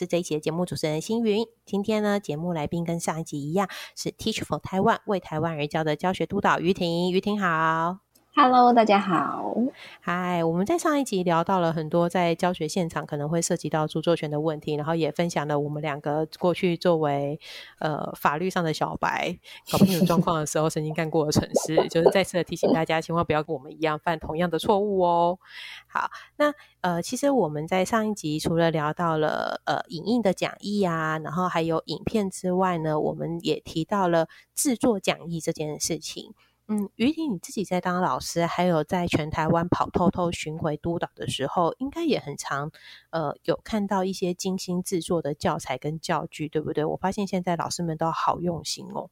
是这一期的节目主持人星云。今天呢，节目来宾跟上一集一样，是 Teach for Taiwan 为台湾而教的教学督导于婷。于婷好。Hello，大家好。嗨，我们在上一集聊到了很多在教学现场可能会涉及到著作权的问题，然后也分享了我们两个过去作为呃法律上的小白搞不清楚状况的时候曾经干过的蠢事，就是再次的提醒大家，千万不要跟我们一样犯同样的错误哦。好，那呃，其实我们在上一集除了聊到了呃影印的讲义啊，然后还有影片之外呢，我们也提到了制作讲义这件事情。嗯，于婷，你自己在当老师，还有在全台湾跑透透巡回督导的时候，应该也很常，呃，有看到一些精心制作的教材跟教具，对不对？我发现现在老师们都好用心哦。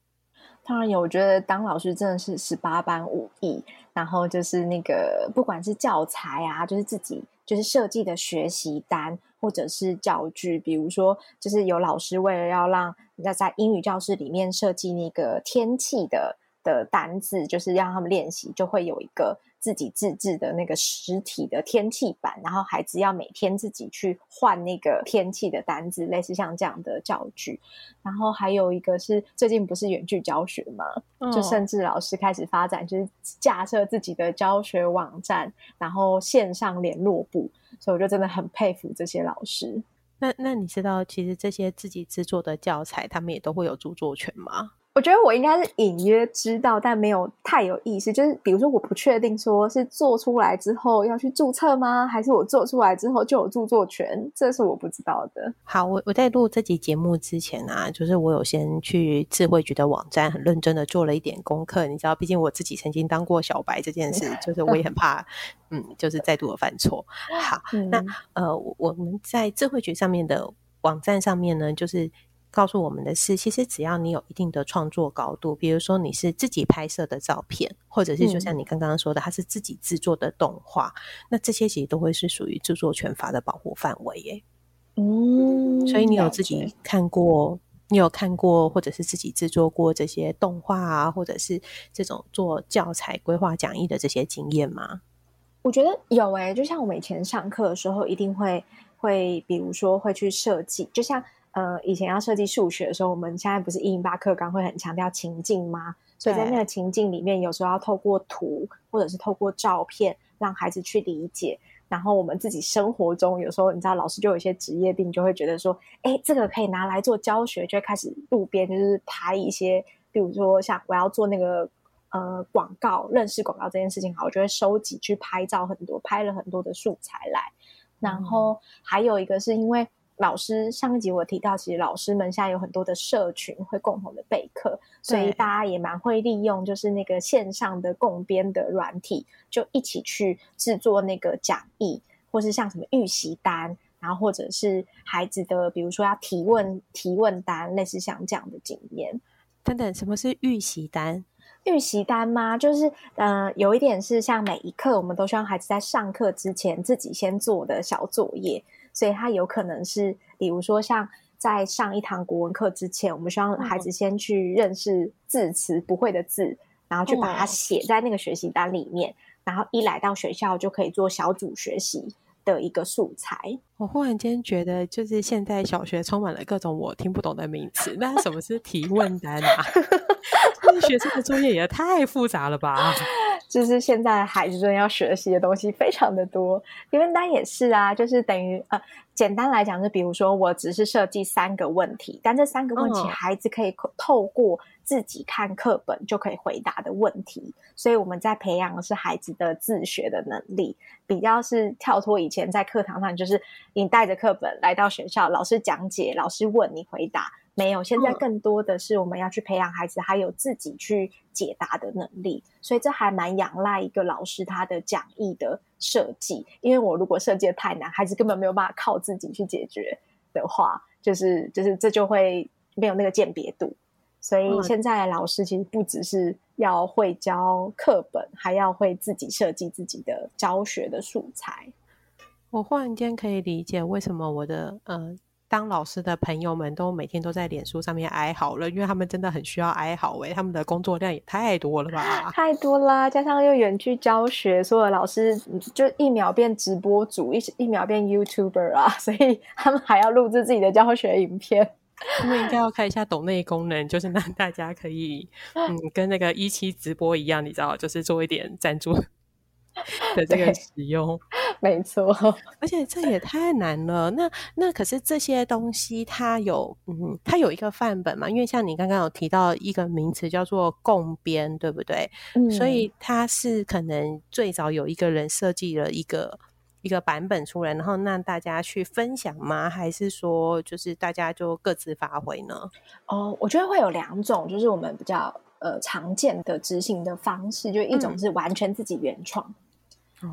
当然有，我觉得当老师真的是十八般武艺，然后就是那个不管是教材啊，就是自己就是设计的学习单，或者是教具，比如说就是有老师为了要让要在英语教室里面设计那个天气的。的单字就是让他们练习，就会有一个自己自制的那个实体的天气板，然后孩子要每天自己去换那个天气的单字，类似像这样的教具。然后还有一个是最近不是远距教学嘛，就甚至老师开始发展，就是架设自己的教学网站，然后线上联络部。所以我就真的很佩服这些老师。那那你知道，其实这些自己制作的教材，他们也都会有著作权吗？我觉得我应该是隐约知道，但没有太有意识。就是比如说，我不确定说是做出来之后要去注册吗，还是我做出来之后就有著作权？这是我不知道的。好，我我在录这集节目之前啊，就是我有先去智慧局的网站很认真的做了一点功课。你知道，毕竟我自己曾经当过小白这件事，就是我也很怕，嗯，就是再度的犯错。好，那呃，我们在智慧局上面的网站上面呢，就是。告诉我们的是，其实只要你有一定的创作高度，比如说你是自己拍摄的照片，或者是就像你刚刚说的，它是自己制作的动画，那这些其实都会是属于著作权法的保护范围耶。嗯，所以你有自己看过，你有看过，或者是自己制作过这些动画啊，或者是这种做教材规划讲义的这些经验吗？我觉得有诶，就像我们以前上课的时候，一定会会，比如说会去设计，就像。呃，以前要设计数学的时候，我们现在不是一零八课纲会很强调情境吗？所以在那个情境里面，有时候要透过图或者是透过照片，让孩子去理解。然后我们自己生活中，有时候你知道，老师就有一些职业病，就会觉得说，哎，这个可以拿来做教学，就会开始路边就是拍一些，比如说像我要做那个呃广告，认识广告这件事情，好，我就会收集去拍照很多，拍了很多的素材来。然后还有一个是因为。老师上一集我提到，其实老师们现在有很多的社群会共同的备课，所以大家也蛮会利用，就是那个线上的共编的软体，就一起去制作那个讲义，或是像什么预习单，然后或者是孩子的，比如说要提问提问单，类似像这样的经验。等等，什么是预习单？预习单吗？就是呃，有一点是像每一课，我们都希望孩子在上课之前自己先做的小作业。所以他有可能是，比如说像在上一堂国文课之前，我们希望孩子先去认识字词不会的字，然后去把它写在那个学习单里面，然后一来到学校就可以做小组学习的一个素材。我忽然间觉得，就是现在小学充满了各种我听不懂的名词。那什么是提问单啊？学生的作业也太复杂了吧？就是现在孩子真的要学习的东西非常的多，因为单也是啊，就是等于呃，简单来讲，就比如说我只是设计三个问题，但这三个问题孩子可以透过自己看课本就可以回答的问题，所以我们在培养的是孩子的自学的能力，比较是跳脱以前在课堂上，就是你带着课本来到学校，老师讲解，老师问你回答。没有，现在更多的是我们要去培养孩子，还有自己去解答的能力，所以这还蛮仰赖一个老师他的讲义的设计。因为我如果设计的太难，孩子根本没有办法靠自己去解决的话，就是就是这就会没有那个鉴别度。所以现在老师其实不只是要会教课本，还要会自己设计自己的教学的素材。我忽然间可以理解为什么我的呃。当老师的朋友们都每天都在脸书上面哀嚎了，因为他们真的很需要哀嚎诶，他们的工作量也太多了吧？太多啦，加上又远距教学，所有老师就一秒变直播主，一一秒变 YouTuber 啊，所以他们还要录制自己的教学影片。他们应该要开一下抖内功能，就是让大家可以嗯，跟那个一期直播一样，你知道，就是做一点赞助。的这个使用，没错，而且这也太难了。那那可是这些东西，它有嗯，它有一个范本嘛？因为像你刚刚有提到一个名词叫做共编，对不对？嗯，所以它是可能最早有一个人设计了一个一个版本出来，然后让大家去分享吗？还是说就是大家就各自发挥呢？哦，我觉得会有两种，就是我们比较呃常见的执行的方式，就一种是完全自己原创。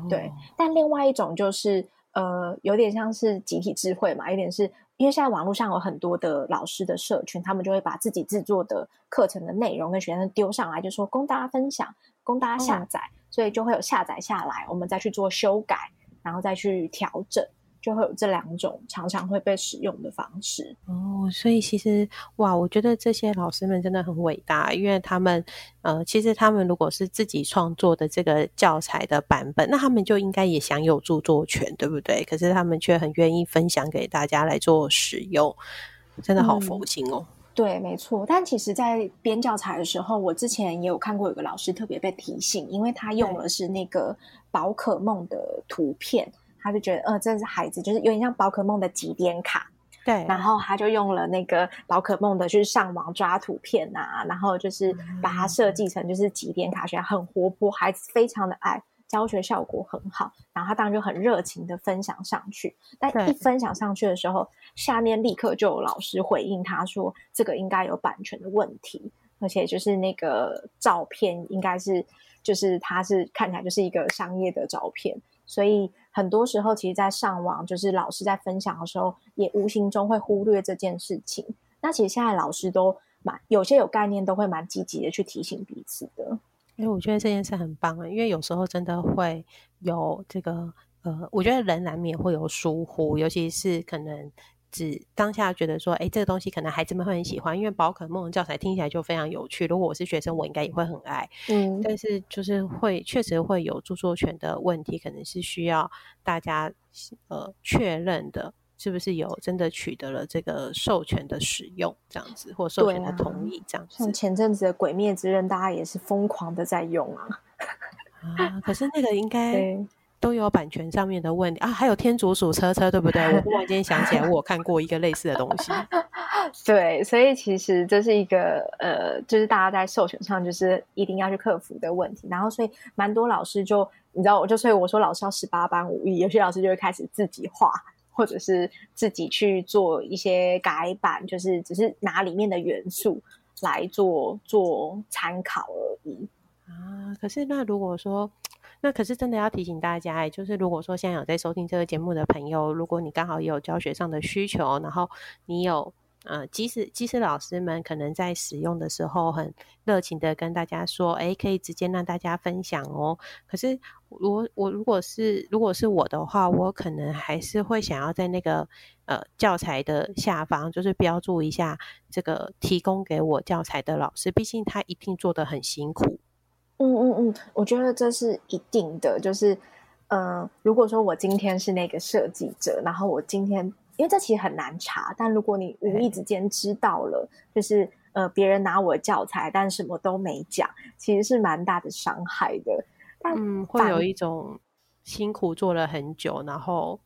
对，但另外一种就是，呃，有点像是集体智慧嘛，有点是因为现在网络上有很多的老师的社群，他们就会把自己制作的课程的内容跟学生丢上来，就说供大家分享，供大家下载，所以就会有下载下来，我们再去做修改，然后再去调整。就会有这两种常常会被使用的方式哦，所以其实哇，我觉得这些老师们真的很伟大，因为他们呃，其实他们如果是自己创作的这个教材的版本，那他们就应该也享有著作权，对不对？可是他们却很愿意分享给大家来做使用，真的好佛心哦。对，没错。但其实，在编教材的时候，我之前也有看过有个老师特别被提醒，因为他用的是那个宝可梦的图片。他就觉得，呃，这是孩子，就是有点像宝可梦的集点卡，对。然后他就用了那个宝可梦的，就是上网抓图片啊，然后就是把它设计成就是几点卡，学很活泼，孩子非常的爱，教学效果很好。然后他当然就很热情的分享上去，但一分享上去的时候，下面立刻就有老师回应他说，这个应该有版权的问题，而且就是那个照片应该是，就是他是看起来就是一个商业的照片。所以很多时候，其实，在上网就是老师在分享的时候，也无形中会忽略这件事情。那其实现在老师都蛮有些有概念，都会蛮积极的去提醒彼此的。因为我觉得这件事很棒啊，因为有时候真的会有这个呃，我觉得人难免会有疏忽，尤其是可能。只当下觉得说，哎，这个东西可能孩子们会很喜欢，因为宝可梦教材听起来就非常有趣。如果我是学生，我应该也会很爱。嗯，但是就是会确实会有著作权的问题，可能是需要大家呃确认的，是不是有真的取得了这个授权的使用这样子，或授权的同意这样子。像前阵子的《鬼灭之刃》，大家也是疯狂的在用啊。啊，可是那个应该。都有版权上面的问题啊，还有天竺鼠车车，对不对？我忽然间想起来，我看过一个类似的东西。对，所以其实这是一个呃，就是大家在授权上就是一定要去克服的问题。然后，所以蛮多老师就你知道，我就所以我说老师要十八般武艺，有些老师就会开始自己画，或者是自己去做一些改版，就是只是拿里面的元素来做做参考而已啊。可是那如果说。那可是真的要提醒大家，就是如果说现在有在收听这个节目的朋友，如果你刚好有教学上的需求，然后你有呃，即使即使老师们可能在使用的时候很热情的跟大家说，哎，可以直接让大家分享哦。可是我我如果是如果是我的话，我可能还是会想要在那个呃教材的下方，就是标注一下这个提供给我教材的老师，毕竟他一定做的很辛苦。嗯嗯嗯，我觉得这是一定的。就是，呃，如果说我今天是那个设计者，然后我今天，因为这其实很难查，但如果你无意之间知道了，就是呃，别人拿我的教材，但什么都没讲，其实是蛮大的伤害的。嗯，会有一种辛苦做了很久，然后。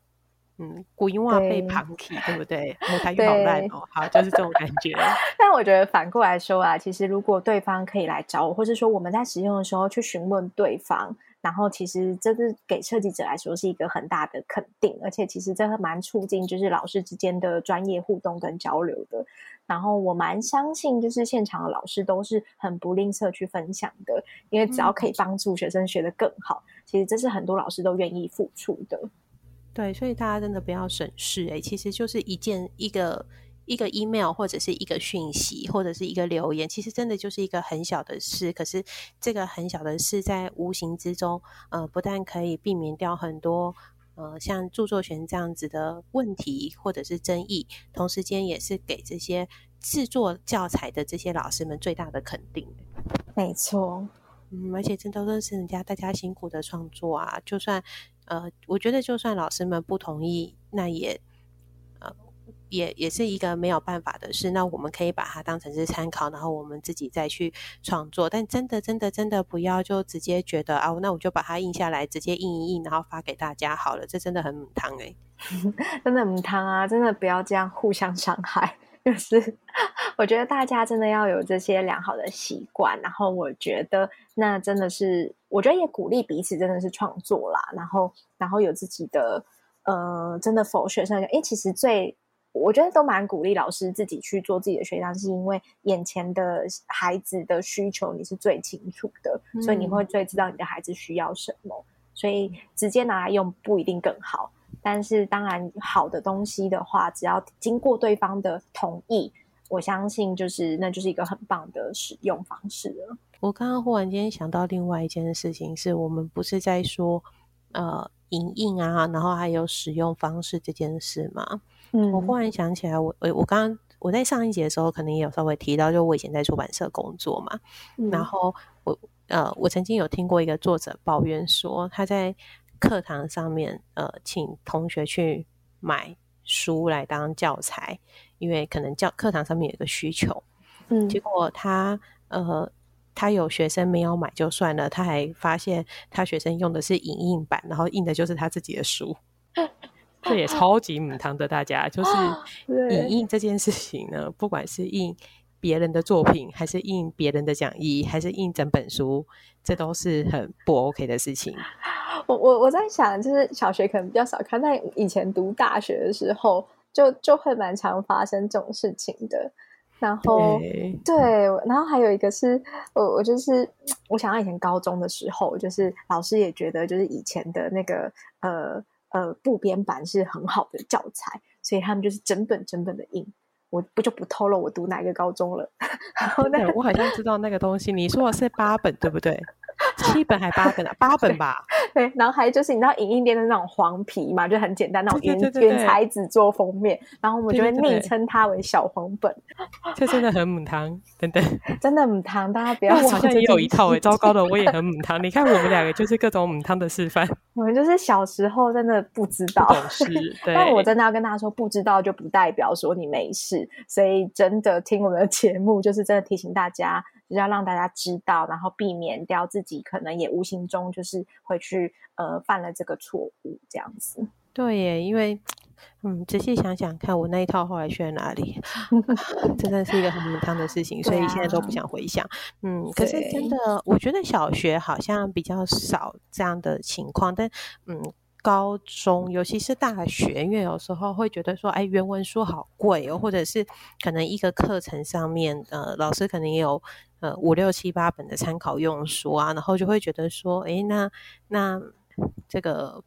嗯，古音话被旁起，对不对？舞台语好烂哦，好，就是这种感觉。但我觉得反过来说啊，其实如果对方可以来找我，或者说我们在使用的时候去询问对方，然后其实这是给设计者来说是一个很大的肯定，而且其实这个蛮促进就是老师之间的专业互动跟交流的。然后我蛮相信，就是现场的老师都是很不吝啬去分享的，因为只要可以帮助学生学得更好，其实这是很多老师都愿意付出的。对，所以大家真的不要省事哎，其实就是一件一个一个 email 或者是一个讯息或者是一个留言，其实真的就是一个很小的事。可是这个很小的事，在无形之中，呃，不但可以避免掉很多呃像著作权这样子的问题或者是争议，同时间也是给这些制作教材的这些老师们最大的肯定。没错，嗯，而且这都是人家大家辛苦的创作啊，就算呃，我觉得就算老师们不同意，那也呃。也也是一个没有办法的事，那我们可以把它当成是参考，然后我们自己再去创作。但真的真的真的不要就直接觉得啊，那我就把它印下来，直接印一印，然后发给大家好了。这真的很母汤哎，真的母汤啊！真的不要这样互相伤害。就是我觉得大家真的要有这些良好的习惯，然后我觉得那真的是，我觉得也鼓励彼此真的是创作啦。然后然后有自己的呃，真的否学生哎，其实最。我觉得都蛮鼓励老师自己去做自己的学长，是因为眼前的孩子的需求你是最清楚的，所以你会最知道你的孩子需要什么。所以直接拿来用不一定更好，但是当然好的东西的话，只要经过对方的同意，我相信就是那就是一个很棒的使用方式了。我刚刚忽然间想到另外一件事情，是我们不是在说呃影印啊，然后还有使用方式这件事吗？嗯，我忽然想起来，我我我刚刚我在上一节的时候，可能也有稍微提到，就我以前在出版社工作嘛。然后我呃，我曾经有听过一个作者抱怨说，他在课堂上面呃，请同学去买书来当教材，因为可能教课堂上面有一个需求。嗯，结果他呃，他有学生没有买就算了，他还发现他学生用的是影印版，然后印的就是他自己的书。这也超级母汤的，大家就是 影印这件事情呢，不管是印别人的作品，还是印别人的讲义，还是印整本书，这都是很不 OK 的事情。我我我在想，就是小学可能比较少看，但以前读大学的时候，就就会蛮常发生这种事情的。然后对，然后还有一个是我我就是我想到以前高中的时候，就是老师也觉得，就是以前的那个呃。呃，部编版是很好的教材，所以他们就是整本整本的印。我不就不透露我读哪个高中了。然后那我好像知道那个东西，你说的是八本对不对？七本还八本啊？八本吧。对，然后还就是你知道影印店的那种黄皮嘛，就很简单那种原原材质做封面，然后我们就会昵称它为小黄本。这真的很母汤，等等，真的母汤，大家不要。我好像也有一套诶，糟糕的，我也很母汤。你看我们两个就是各种母汤的示范。我们就是小时候真的不知道，但我真的要跟大家说，不知道就不代表说你没事，所以真的听我们的节目，就是真的提醒大家。要让大家知道，然后避免掉自己可能也无形中就是会去呃犯了这个错误，这样子。对耶，因为嗯，仔细想想看，我那一套后来去了哪里？真的是一个很母汤的事情，所以现在都不想回想。嗯，可是真的，我觉得小学好像比较少这样的情况，但嗯。高中，尤其是大学，因为有时候会觉得说，哎，原文书好贵哦，或者是可能一个课程上面，呃，老师可能也有呃五六七八本的参考用书啊，然后就会觉得说，哎，那那这个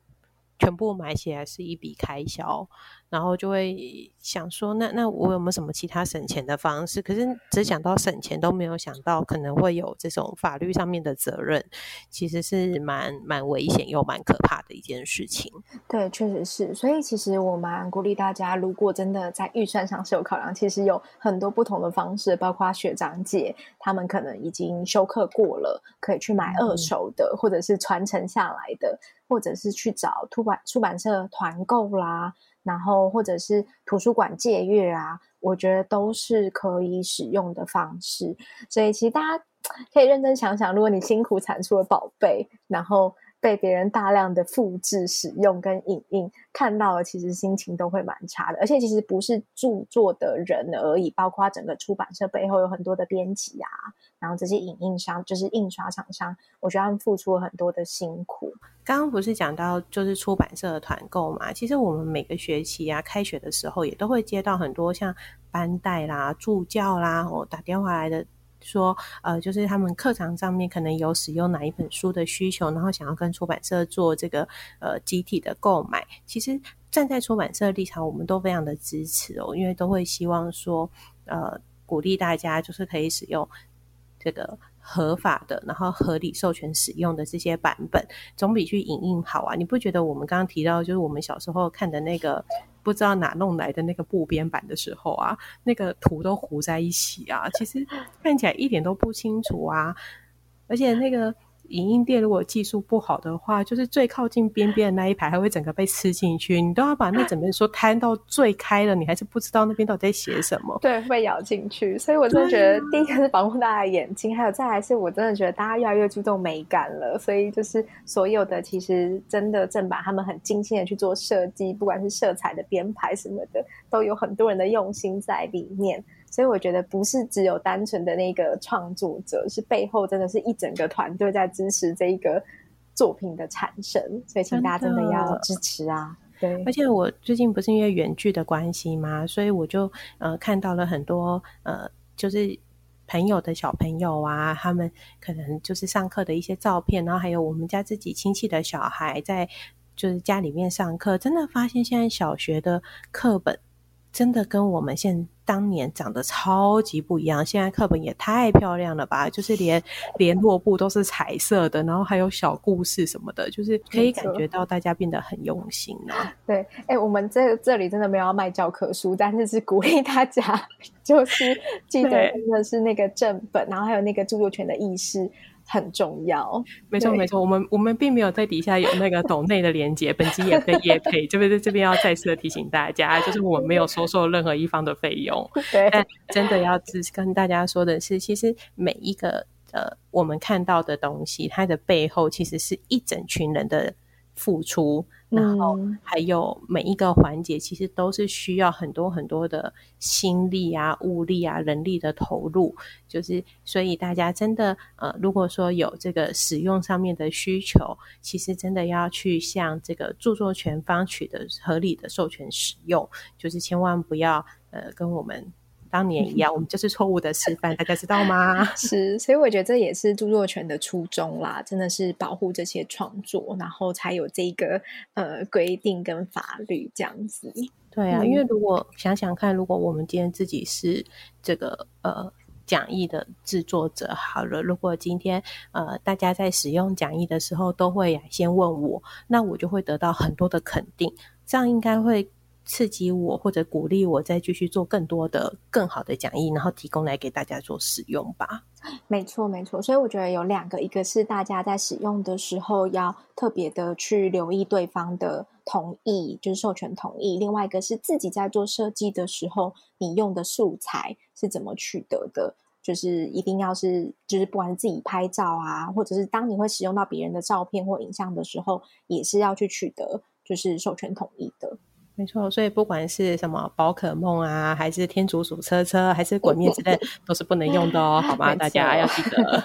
全部买起来是一笔开销。然后就会想说，那那我有没有什么其他省钱的方式？可是只想到省钱，都没有想到可能会有这种法律上面的责任，其实是蛮蛮危险又蛮可怕的一件事情。对，确实是。所以其实我蛮鼓励大家，如果真的在预算上是有考量，其实有很多不同的方式，包括学长姐他们可能已经修课过了，可以去买二手的，或者是传承下来的，或者是去找出版出版社团购啦。然后或者是图书馆借阅啊，我觉得都是可以使用的方式。所以其实大家 可以认真想想，如果你辛苦产出的宝贝，然后。被别人大量的复制、使用跟影印，看到了其实心情都会蛮差的。而且其实不是著作的人而已，包括整个出版社背后有很多的编辑啊，然后这些影印商就是印刷厂商，我觉得他们付出了很多的辛苦。刚刚不是讲到就是出版社的团购嘛？其实我们每个学期啊，开学的时候也都会接到很多像班代啦、助教啦，我打电话来的。说呃，就是他们课堂上面可能有使用哪一本书的需求，然后想要跟出版社做这个呃集体的购买。其实站在出版社立场，我们都非常的支持哦，因为都会希望说呃鼓励大家就是可以使用这个合法的，然后合理授权使用的这些版本，总比去影印好啊！你不觉得我们刚刚提到，就是我们小时候看的那个不知道哪弄来的那个布边版的时候啊，那个图都糊在一起啊，其实看起来一点都不清楚啊，而且那个。影音店如果技术不好的话，就是最靠近边边的那一排还会整个被吃进去，你都要把那整本书摊到最开了，你还是不知道那边到底在写什么。对，会咬进去。所以我真的觉得，第一个是保护大家的眼睛，还有再来是我真的觉得大家越来越注重美感了，所以就是所有的其实真的正版，他们很精心的去做设计，不管是色彩的编排什么的，都有很多人的用心在里面。所以我觉得不是只有单纯的那个创作者，是背后真的是一整个团队在支持这一个作品的产生。所以请大家真的要支持啊！对，而且我最近不是因为远距的关系嘛，所以我就呃看到了很多呃就是朋友的小朋友啊，他们可能就是上课的一些照片，然后还有我们家自己亲戚的小孩在就是家里面上课，真的发现现在小学的课本。真的跟我们现当年长得超级不一样。现在课本也太漂亮了吧，就是连联络簿都是彩色的，然后还有小故事什么的，就是可以感觉到大家变得很用心啊。对，哎，我们这这里真的没有要卖教科书，但是是鼓励大家，就是记得真的是那个正本，然后还有那个著作权的意识。很重要，没错没错，我们我们并没有在底下有那个抖内的连接，本集也被叶配，这边在这边要再次的提醒大家，就是我们没有收受任何一方的费用，但真的要只跟大家说的是，其实每一个呃我们看到的东西，它的背后其实是一整群人的付出。然后还有每一个环节，其实都是需要很多很多的心力啊、物力啊、人力的投入。就是所以大家真的呃，如果说有这个使用上面的需求，其实真的要去向这个著作权方取得合理的授权使用，就是千万不要呃跟我们。当年一样，我们就是错误的示范，大家知道吗？是，所以我觉得这也是著作权的初衷啦，真的是保护这些创作，然后才有这个呃规定跟法律这样子。对啊，因为如果想想看，如果我们今天自己是这个呃讲义的制作者，好了，如果今天呃大家在使用讲义的时候都会先问我，那我就会得到很多的肯定，这样应该会。刺激我或者鼓励我再继续做更多的更好的讲义，然后提供来给大家做使用吧。没错，没错。所以我觉得有两个，一个是大家在使用的时候要特别的去留意对方的同意，就是授权同意；另外一个是自己在做设计的时候，你用的素材是怎么取得的，就是一定要是，就是不管是自己拍照啊，或者是当你会使用到别人的照片或影像的时候，也是要去取得就是授权同意的。没错，所以不管是什么宝可梦啊，还是天竺鼠车车，还是鬼灭之刃，都是不能用的哦，好吗？大家要记得。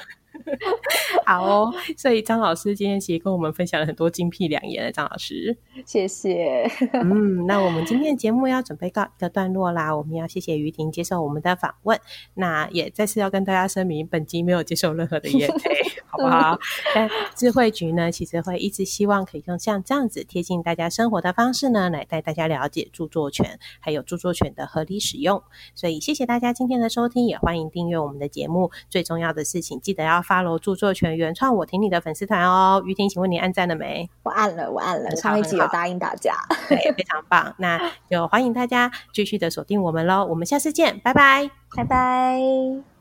好哦，所以张老师今天其实跟我们分享了很多精辟良言的，张老师，谢谢。嗯，那我们今天的节目要准备告一个段落啦，我们要谢谢于婷接受我们的访问，那也再次要跟大家声明，本集没有接受任何的业配，好不好？但智慧局呢，其实会一直希望可以用像这样子贴近大家生活的方式呢，来带大家了解著作权，还有著作权的合理使用。所以谢谢大家今天的收听，也欢迎订阅我们的节目。最重要的事情，记得要发楼著作权原创，我听你的粉丝团哦。于婷，请问你按赞了没？我按了，我按了。上一集有答应大家，对，非常棒。那就欢迎大家继续的锁定我们喽。我们下次见，拜拜，拜拜。